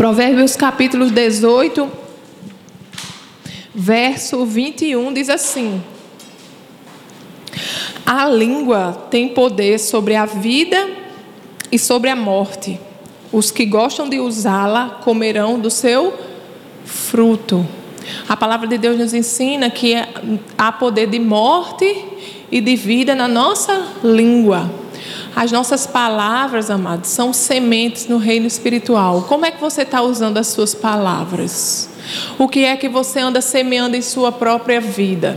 Provérbios capítulo 18, verso 21 diz assim: A língua tem poder sobre a vida e sobre a morte. Os que gostam de usá-la comerão do seu fruto. A palavra de Deus nos ensina que há poder de morte e de vida na nossa língua. As nossas palavras, amados, são sementes no reino espiritual. Como é que você está usando as suas palavras? O que é que você anda semeando em sua própria vida?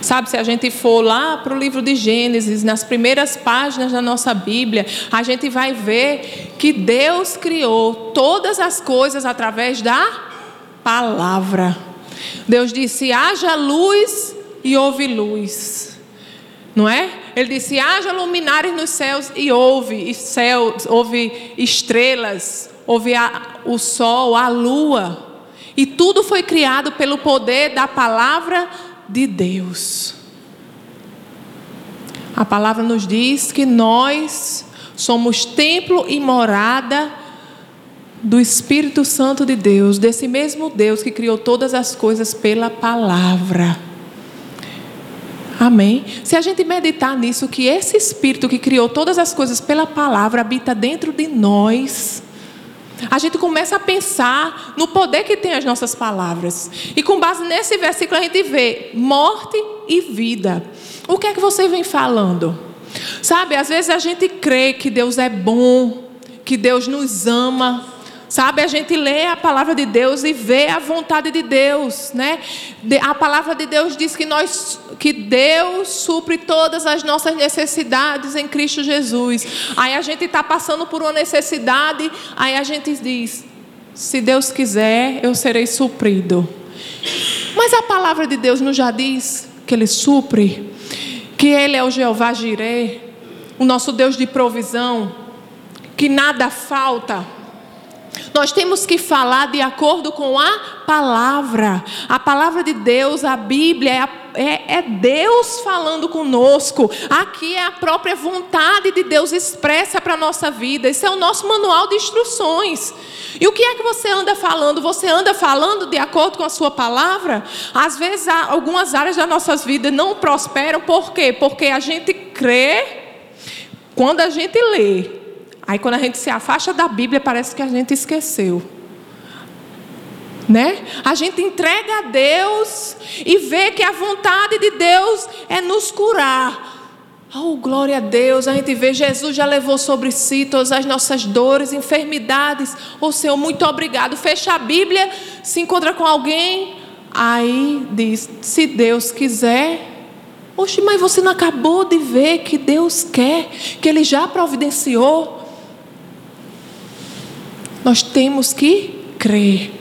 Sabe, se a gente for lá para o livro de Gênesis, nas primeiras páginas da nossa Bíblia, a gente vai ver que Deus criou todas as coisas através da palavra. Deus disse: haja luz e houve luz. Não é? Ele disse: haja luminares nos céus e houve, céus, houve estrelas, houve a, o sol, a lua. E tudo foi criado pelo poder da palavra de Deus. A palavra nos diz que nós somos templo e morada do Espírito Santo de Deus, desse mesmo Deus que criou todas as coisas pela palavra. Amém? Se a gente meditar nisso, que esse Espírito que criou todas as coisas pela palavra habita dentro de nós, a gente começa a pensar no poder que tem as nossas palavras. E com base nesse versículo a gente vê morte e vida. O que é que você vem falando? Sabe, às vezes a gente crê que Deus é bom, que Deus nos ama, Sabe, a gente lê a palavra de Deus e vê a vontade de Deus, né? A palavra de Deus diz que nós que Deus supre todas as nossas necessidades em Cristo Jesus. Aí a gente está passando por uma necessidade, aí a gente diz: se Deus quiser, eu serei suprido. Mas a palavra de Deus não já diz que Ele supre, que Ele é o Jeová Jireh, o nosso Deus de provisão, que nada falta. Nós temos que falar de acordo com a palavra. A palavra de Deus, a Bíblia, é, a, é, é, Deus falando conosco. Aqui é a própria vontade de Deus expressa para a nossa vida. Esse é o nosso manual de instruções. E o que é que você anda falando? Você anda falando de acordo com a sua palavra? Às vezes, algumas áreas das nossas vidas não prosperam. Por quê? Porque a gente crê quando a gente lê. Aí quando a gente se afasta da Bíblia, parece que a gente esqueceu. Né? A gente entrega a Deus e vê que a vontade de Deus é nos curar. Oh, glória a Deus, a gente vê Jesus já levou sobre si todas as nossas dores, enfermidades. Oh, Senhor, muito obrigado. Fecha a Bíblia, se encontra com alguém, aí diz: se Deus quiser. Oxe, mas você não acabou de ver que Deus quer, que Ele já providenciou. Nós temos que crer.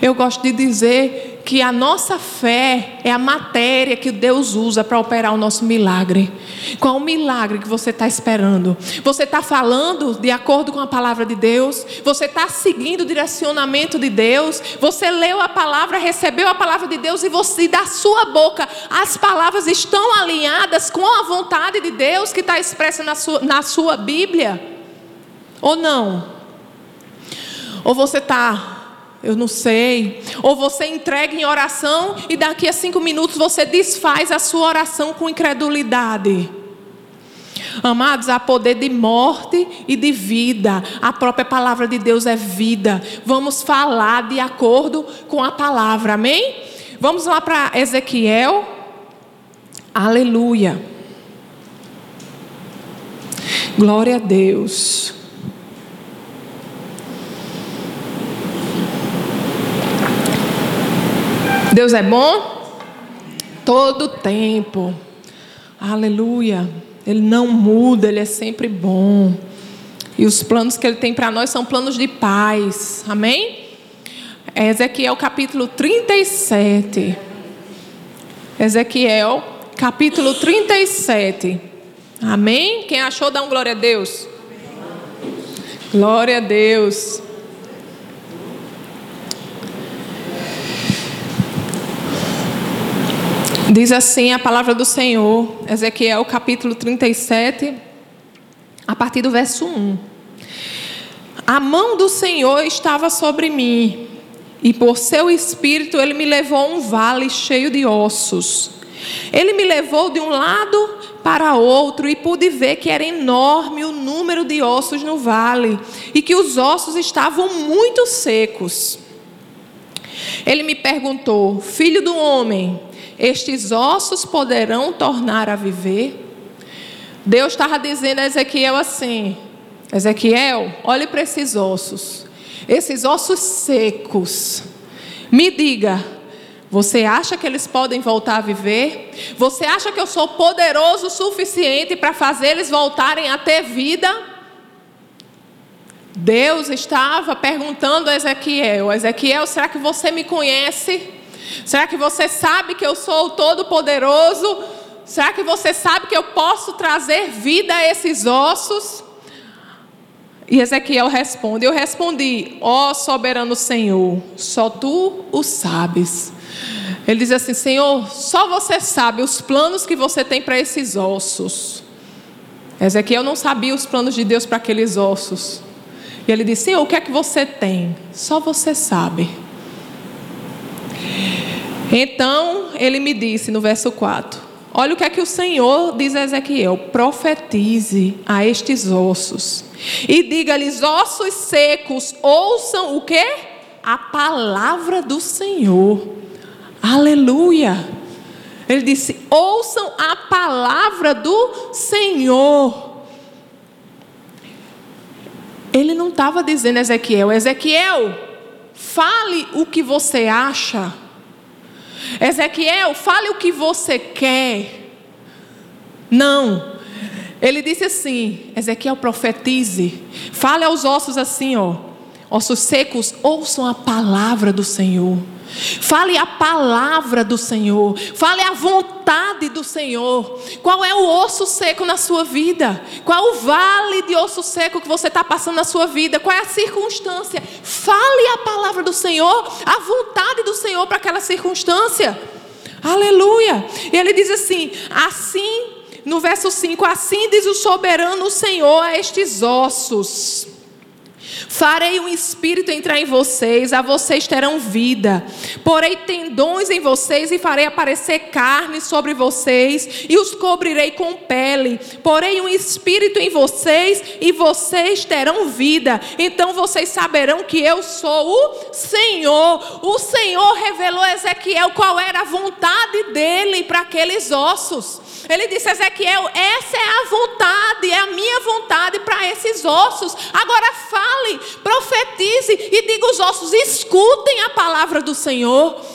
Eu gosto de dizer que a nossa fé é a matéria que Deus usa para operar o nosso milagre. Qual o milagre que você está esperando? Você está falando de acordo com a palavra de Deus? Você está seguindo o direcionamento de Deus? Você leu a palavra, recebeu a palavra de Deus e você da sua boca as palavras estão alinhadas com a vontade de Deus que está expressa na sua, na sua Bíblia? Ou não? Ou você está, eu não sei. Ou você entrega em oração e daqui a cinco minutos você desfaz a sua oração com incredulidade. Amados, há poder de morte e de vida. A própria palavra de Deus é vida. Vamos falar de acordo com a palavra, amém? Vamos lá para Ezequiel. Aleluia. Glória a Deus. Deus é bom todo tempo. Aleluia. Ele não muda, ele é sempre bom. E os planos que ele tem para nós são planos de paz. Amém? Ezequiel capítulo 37. Ezequiel capítulo 37. Amém? Quem achou, dá um glória a Deus. Glória a Deus. Diz assim a palavra do Senhor, Ezequiel capítulo 37, a partir do verso 1. A mão do Senhor estava sobre mim, e por seu espírito ele me levou a um vale cheio de ossos. Ele me levou de um lado para outro e pude ver que era enorme o número de ossos no vale e que os ossos estavam muito secos. Ele me perguntou: Filho do homem, estes ossos poderão tornar a viver? Deus estava dizendo a Ezequiel assim: Ezequiel, olhe para esses ossos, esses ossos secos. Me diga, você acha que eles podem voltar a viver? Você acha que eu sou poderoso o suficiente para fazer eles voltarem a ter vida? Deus estava perguntando a Ezequiel: Ezequiel, será que você me conhece? Será que você sabe que eu sou o Todo-Poderoso? Será que você sabe que eu posso trazer vida a esses ossos? E Ezequiel responde: Eu respondi, ó soberano Senhor, só tu o sabes. Ele diz assim: Senhor, só você sabe os planos que você tem para esses ossos. Ezequiel não sabia os planos de Deus para aqueles ossos. E ele disse: Senhor, o que é que você tem? Só você sabe. Então ele me disse no verso 4: Olha o que é que o Senhor diz a Ezequiel: profetize a estes ossos e diga-lhes, ossos secos, ouçam o que? A palavra do Senhor. Aleluia. Ele disse: ouçam a palavra do Senhor. Ele não estava dizendo a Ezequiel: Ezequiel, fale o que você acha. Ezequiel, fale o que você quer. Não. Ele disse assim: Ezequiel, profetize. Fale aos ossos assim, ó. Ossos secos, ouçam a palavra do Senhor. Fale a palavra do Senhor. Fale a vontade do Senhor. Qual é o osso seco na sua vida? Qual o vale de osso seco que você está passando na sua vida? Qual é a circunstância? Fale a palavra do Senhor, a vontade do Senhor para aquela circunstância. Aleluia. E ele diz assim: assim, no verso 5: Assim diz o soberano Senhor a estes ossos Farei um espírito entrar em vocês, a vocês terão vida. Porei tendões em vocês e farei aparecer carne sobre vocês e os cobrirei com pele. Porei um espírito em vocês e vocês terão vida. Então vocês saberão que eu sou o Senhor. O Senhor revelou a Ezequiel qual era a vontade dele para aqueles ossos. Ele disse a Ezequiel: essa é a vontade, é a minha vontade para esses ossos. Agora fale, profetize e diga os ossos: escutem a palavra do Senhor.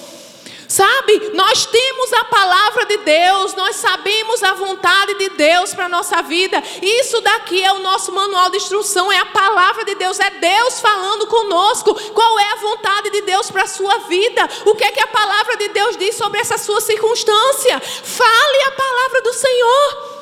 Sabe, nós temos a palavra de Deus, nós sabemos a vontade de Deus para a nossa vida. Isso daqui é o nosso manual de instrução, é a palavra de Deus, é Deus falando conosco. Qual é a vontade de Deus para a sua vida? O que é que a palavra de Deus diz sobre essa sua circunstância? Fale a palavra do Senhor.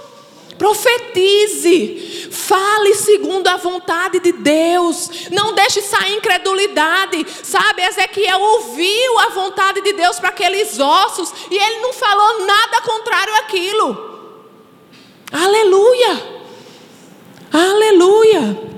Profetize, fale segundo a vontade de Deus, não deixe sair incredulidade. Sabe, Ezequiel ouviu a vontade de Deus para aqueles ossos e ele não falou nada contrário àquilo. Aleluia, aleluia.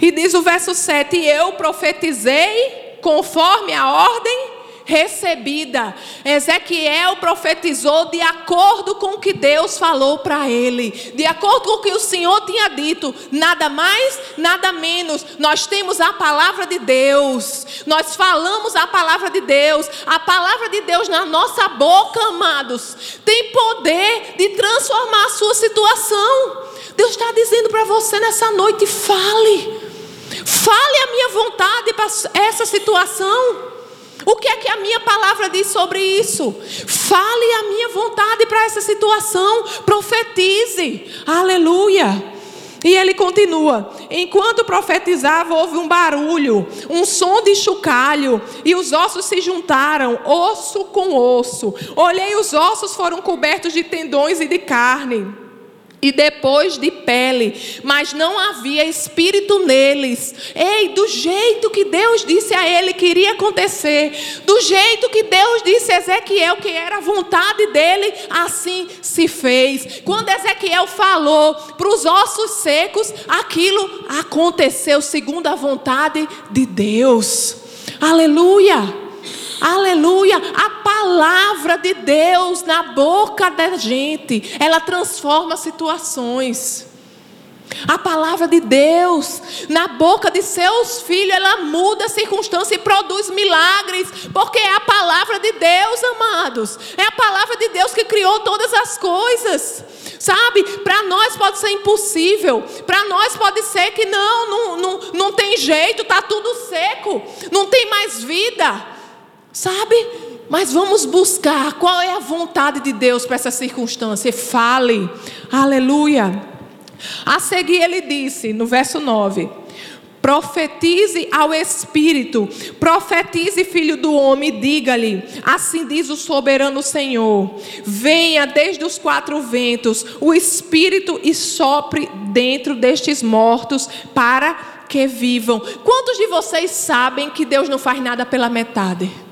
E diz o verso 7: Eu profetizei conforme a ordem recebida. Ezequiel profetizou de acordo com o que Deus falou para ele, de acordo com o que o Senhor tinha dito, nada mais, nada menos. Nós temos a palavra de Deus, nós falamos a palavra de Deus, a palavra de Deus na nossa boca, amados, tem poder de transformar a sua situação. Deus está dizendo para você nessa noite: fale, fale a minha vontade para essa situação. O que é que a minha palavra diz sobre isso? Fale a minha vontade para essa situação, profetize. Aleluia. E ele continua: enquanto profetizava, houve um barulho, um som de chocalho, e os ossos se juntaram, osso com osso. Olhei, os ossos foram cobertos de tendões e de carne. E depois de pele, mas não havia espírito neles. Ei, do jeito que Deus disse a ele que iria acontecer, do jeito que Deus disse a Ezequiel que era a vontade dele, assim se fez. Quando Ezequiel falou para os ossos secos, aquilo aconteceu segundo a vontade de Deus. Aleluia! Aleluia! A palavra de Deus na boca da gente, ela transforma situações. A palavra de Deus na boca de seus filhos, ela muda a circunstância e produz milagres, porque é a palavra de Deus, amados. É a palavra de Deus que criou todas as coisas. Sabe, para nós pode ser impossível, para nós pode ser que não, não, não, não tem jeito, está tudo seco, não tem mais vida. Sabe? Mas vamos buscar qual é a vontade de Deus para essa circunstância. Fale. Aleluia. A seguir ele disse, no verso 9: Profetize ao Espírito, profetize, filho do homem, diga-lhe: Assim diz o soberano Senhor: Venha desde os quatro ventos o Espírito e sopre dentro destes mortos para que vivam. Quantos de vocês sabem que Deus não faz nada pela metade?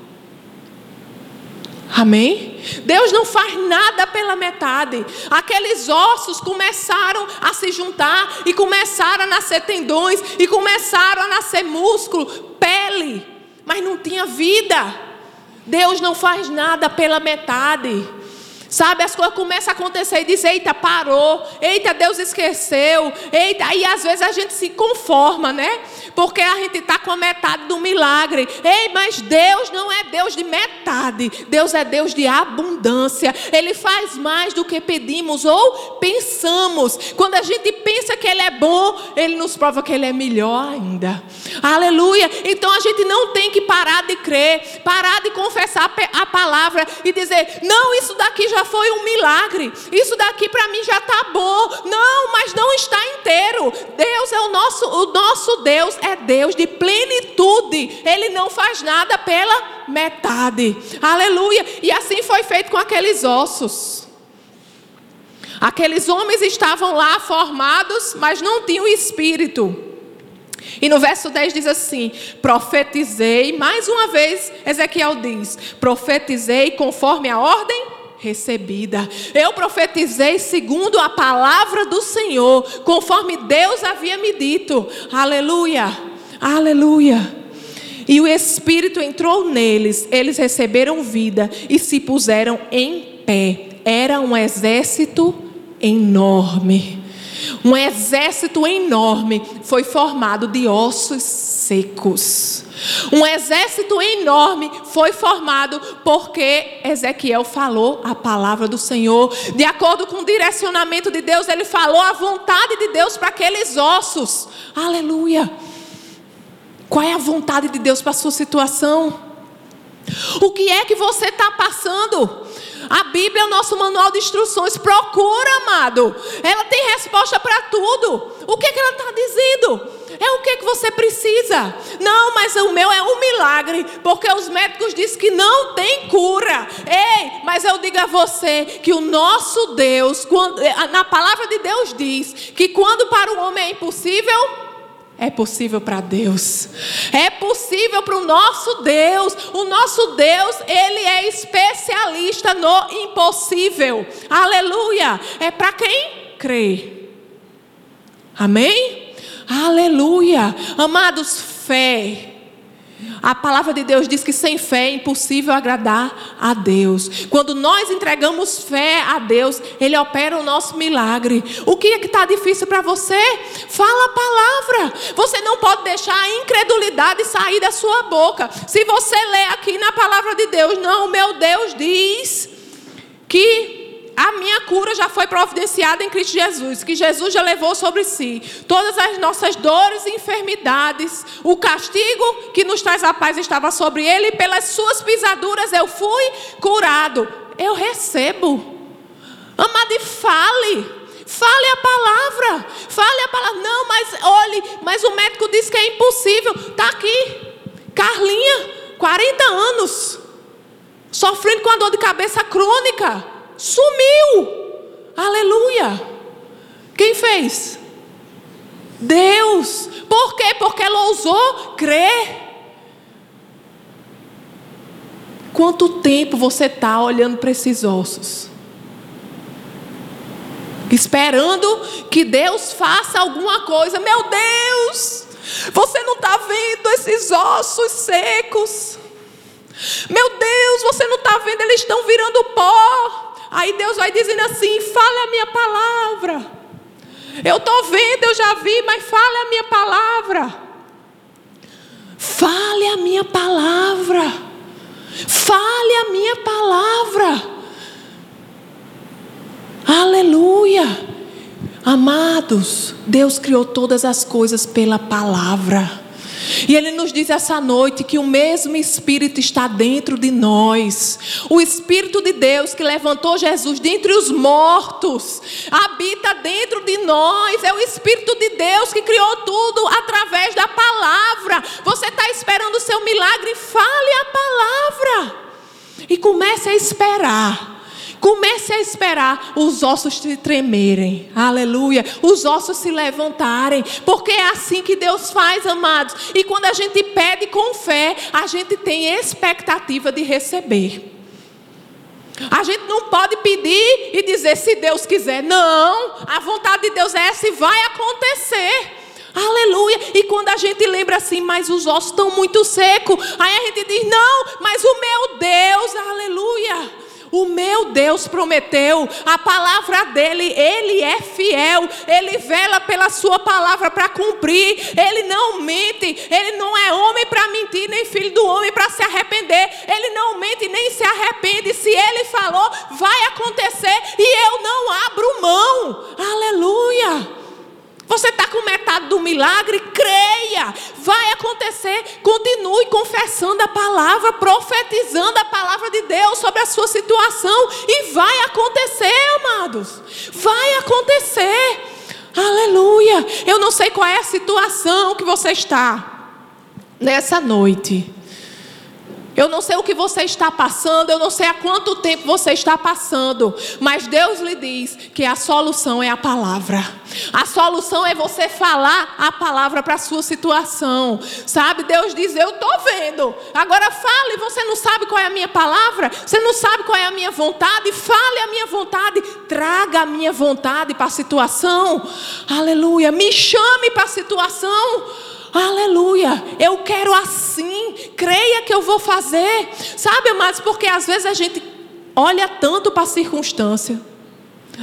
Amém? Deus não faz nada pela metade. Aqueles ossos começaram a se juntar e começaram a nascer tendões e começaram a nascer músculo, pele, mas não tinha vida. Deus não faz nada pela metade. Sabe, as coisas começam a acontecer e diz: eita, parou, eita, Deus esqueceu, eita, e às vezes a gente se conforma, né? Porque a gente está com a metade do milagre. Ei, mas Deus não é Deus de metade, Deus é Deus de abundância. Ele faz mais do que pedimos ou pensamos. Quando a gente pensa que Ele é bom, Ele nos prova que Ele é melhor ainda. Aleluia. Então a gente não tem que parar de crer, parar de confessar a palavra e dizer: não, isso daqui já já foi um milagre. Isso daqui para mim já está bom. Não, mas não está inteiro. Deus é o nosso, o nosso Deus é Deus de plenitude. Ele não faz nada pela metade. Aleluia. E assim foi feito com aqueles ossos. Aqueles homens estavam lá formados, mas não tinham espírito. E no verso 10 diz assim: profetizei, mais uma vez, Ezequiel diz: profetizei conforme a ordem recebida. Eu profetizei segundo a palavra do Senhor, conforme Deus havia me dito. Aleluia, aleluia. E o Espírito entrou neles, eles receberam vida e se puseram em pé. Era um exército enorme. Um exército enorme foi formado de ossos secos. Um exército enorme foi formado porque Ezequiel falou a palavra do Senhor. De acordo com o direcionamento de Deus, ele falou a vontade de Deus para aqueles ossos. Aleluia. Qual é a vontade de Deus para a sua situação? O que é que você está passando? A Bíblia é o nosso manual de instruções. Procura, amado. Ela tem resposta para tudo. O que, é que ela está dizendo? É o que, que você precisa. Não, mas o meu é um milagre, porque os médicos dizem que não tem cura. Ei, mas eu digo a você que o nosso Deus, quando, eh, na palavra de Deus diz que quando para o homem é impossível, é possível para Deus. É possível para o nosso Deus. O nosso Deus, ele é especialista no impossível. Aleluia. É para quem crê. Amém? Aleluia. Amados, fé a palavra de Deus diz que sem fé é impossível agradar a Deus. Quando nós entregamos fé a Deus, Ele opera o nosso milagre. O que é que está difícil para você? Fala a palavra. Você não pode deixar a incredulidade sair da sua boca. Se você lê aqui na palavra de Deus, não, meu Deus diz que a minha cura já foi providenciada em Cristo Jesus, que Jesus já levou sobre si todas as nossas dores e enfermidades. O castigo que nos traz a paz estava sobre ele, e pelas suas pisaduras eu fui curado. Eu recebo. Amado, fale. Fale a palavra. Fale a palavra. Não, mas olhe, mas o médico disse que é impossível. Está aqui. Carlinha, 40 anos. Sofrendo com a dor de cabeça crônica. Sumiu. Aleluia. Quem fez? Deus. Por quê? Porque ela ousou crer. Quanto tempo você está olhando para esses ossos? Esperando que Deus faça alguma coisa. Meu Deus, você não está vendo esses ossos secos. Meu Deus, você não está vendo, eles estão virando pó. Aí Deus vai dizendo assim: fale a minha palavra. Eu estou vendo, eu já vi, mas fale a minha palavra. Fale a minha palavra. Fale a minha palavra. Aleluia. Amados, Deus criou todas as coisas pela palavra. E Ele nos diz essa noite que o mesmo Espírito está dentro de nós. O Espírito de Deus que levantou Jesus dentre os mortos habita dentro de nós. É o Espírito de Deus que criou tudo através da palavra. Você está esperando o seu milagre? Fale a palavra. E comece a esperar. Comece a esperar os ossos se tremerem, aleluia, os ossos se levantarem, porque é assim que Deus faz, amados. E quando a gente pede com fé, a gente tem expectativa de receber. A gente não pode pedir e dizer se Deus quiser. Não, a vontade de Deus é essa e vai acontecer. Aleluia. E quando a gente lembra assim, mas os ossos estão muito secos, aí a gente diz: não, mas o meu Deus, aleluia. O meu Deus prometeu, a palavra dele, ele é fiel, ele vela pela sua palavra para cumprir, ele não mente, ele não é homem para mentir, nem filho do homem para se arrepender, ele não mente nem se arrepende, se ele falou, vai acontecer e eu não abro mão, aleluia. Você está com metade do milagre? Creia, vai acontecer. Continue confessando a palavra, profetizando a palavra de Deus sobre a sua situação, e vai acontecer, amados. Vai acontecer. Aleluia. Eu não sei qual é a situação que você está nessa noite. Eu não sei o que você está passando, eu não sei há quanto tempo você está passando, mas Deus lhe diz que a solução é a palavra. A solução é você falar a palavra para a sua situação. Sabe? Deus diz: Eu estou vendo. Agora fale, você não sabe qual é a minha palavra? Você não sabe qual é a minha vontade? Fale a minha vontade. Traga a minha vontade para a situação. Aleluia. Me chame para a situação. Aleluia, eu quero assim, creia que eu vou fazer. Sabe, amados, porque às vezes a gente olha tanto para a circunstância,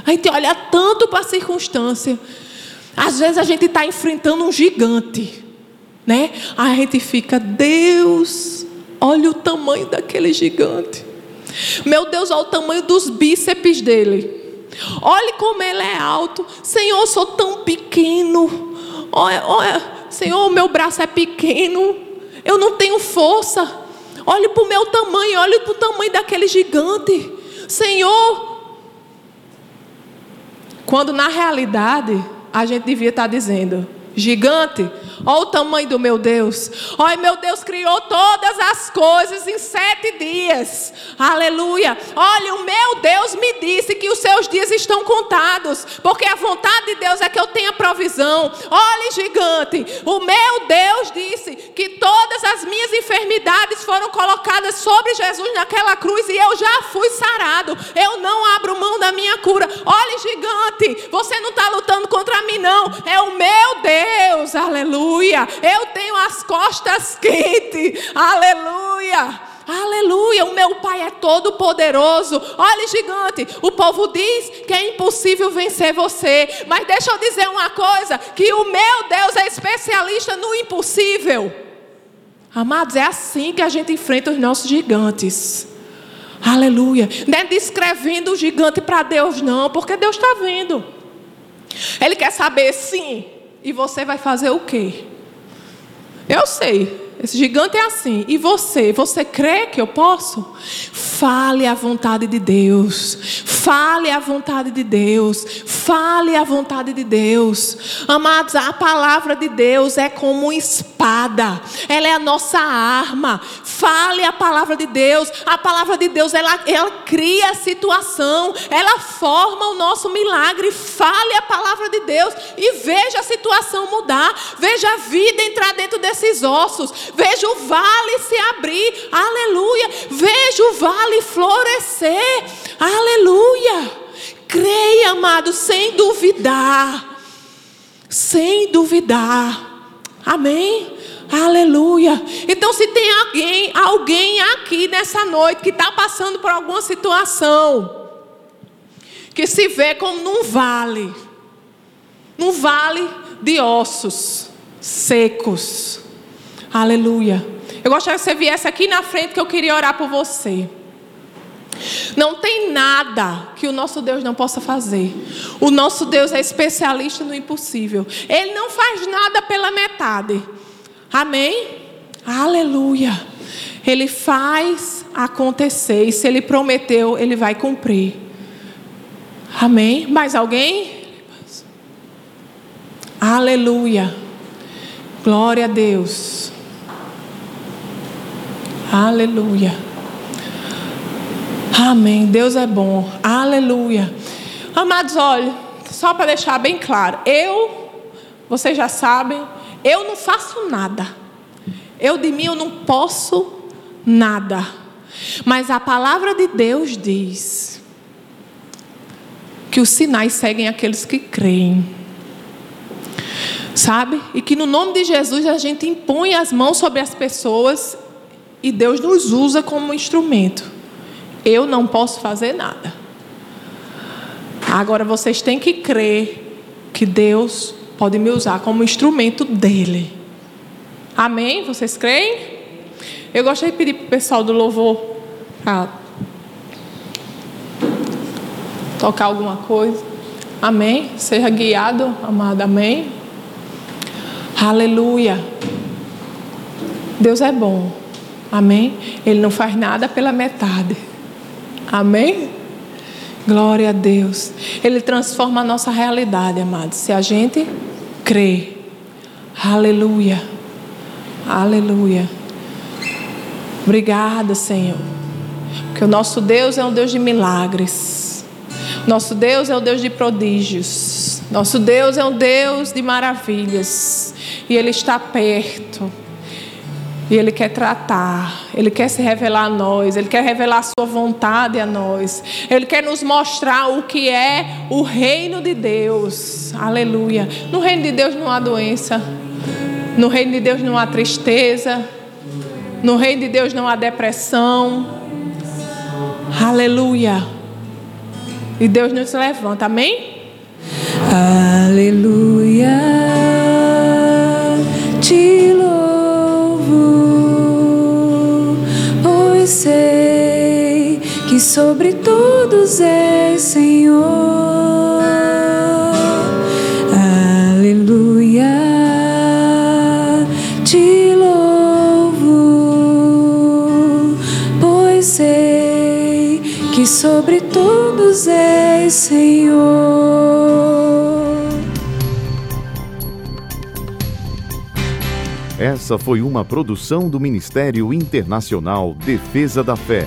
a gente olha tanto para a circunstância, às vezes a gente está enfrentando um gigante, né? Aí a gente fica, Deus, olha o tamanho daquele gigante. Meu Deus, olha o tamanho dos bíceps dele. Olhe como ele é alto. Senhor, eu sou tão pequeno. Olha, olha, Senhor, meu braço é pequeno, eu não tenho força. Olhe para o meu tamanho, olhe para o tamanho daquele gigante. Senhor, quando na realidade a gente devia estar dizendo: gigante, Olha o tamanho do meu Deus. Olha, meu Deus criou todas as coisas em sete dias. Aleluia. Olha, o meu Deus me disse que os seus dias estão contados. Porque a vontade de Deus é que eu tenha provisão. Olha, gigante. O meu Deus disse que todas as minhas enfermidades foram colocadas sobre Jesus naquela cruz e eu já fui sarado. Eu não abro mão da minha cura. Olha, gigante. Você não está lutando contra mim, não. É o meu Deus. Aleluia. Aleluia. Eu tenho as costas quentes. Aleluia. Aleluia, o meu Pai é todo poderoso. Olha, gigante, o povo diz que é impossível vencer você, mas deixa eu dizer uma coisa: que o meu Deus é especialista no impossível. Amados, é assim que a gente enfrenta os nossos gigantes. Aleluia. Não é descrevendo o gigante para Deus, não, porque Deus está vendo. Ele quer saber, sim, e você vai fazer o quê? Eu sei. Esse gigante é assim. E você? Você crê que eu posso? Fale a vontade de Deus. Fale a vontade de Deus. Fale a vontade de Deus. Amados, a palavra de Deus é como uma espada. Ela é a nossa arma. Fale a palavra de Deus. A palavra de Deus, ela, ela cria a situação. Ela forma o nosso milagre. Fale a palavra de Deus e veja a situação mudar. Veja a vida entrar dentro desses ossos. Veja o vale se abrir. Aleluia. Veja o vale florescer. Aleluia. Creia, amado, sem duvidar. Sem duvidar. Amém. Aleluia. Então, se tem alguém, alguém aqui nessa noite que está passando por alguma situação, que se vê como num vale, num vale de ossos secos. Aleluia. Eu gostaria que você viesse aqui na frente que eu queria orar por você. Não tem nada que o nosso Deus não possa fazer. O nosso Deus é especialista no impossível. Ele não faz nada pela metade. Amém? Aleluia. Ele faz acontecer. E se ele prometeu, ele vai cumprir. Amém? Mais alguém? Aleluia. Glória a Deus. Aleluia. Amém. Deus é bom. Aleluia. Amados, olha, só para deixar bem claro, eu, vocês já sabem, eu não faço nada. Eu de mim eu não posso nada. Mas a palavra de Deus diz que os sinais seguem aqueles que creem. Sabe? E que no nome de Jesus a gente impõe as mãos sobre as pessoas e Deus nos usa como instrumento. Eu não posso fazer nada. Agora vocês têm que crer que Deus pode me usar como instrumento dele. Amém? Vocês creem? Eu gostaria de pedir para o pessoal do louvor para tocar alguma coisa. Amém? Seja guiado, amado. Amém? Aleluia. Deus é bom. Amém? Ele não faz nada pela metade. Amém? Glória a Deus. Ele transforma a nossa realidade, amados. Se a gente crê. Aleluia. Aleluia. Obrigada, Senhor. Porque o nosso Deus é um Deus de milagres. Nosso Deus é um Deus de prodígios. Nosso Deus é um Deus de maravilhas. E Ele está perto. E Ele quer tratar, Ele quer se revelar a nós, Ele quer revelar a Sua vontade a nós, Ele quer nos mostrar o que é o reino de Deus. Aleluia. No reino de Deus não há doença, no reino de Deus não há tristeza, no reino de Deus não há depressão. Aleluia. E Deus nos levanta, amém? Aleluia. Te que sobre todos és Senhor. Aleluia, te louvo, pois sei que sobre todos és Senhor. Essa foi uma produção do Ministério Internacional Defesa da Fé,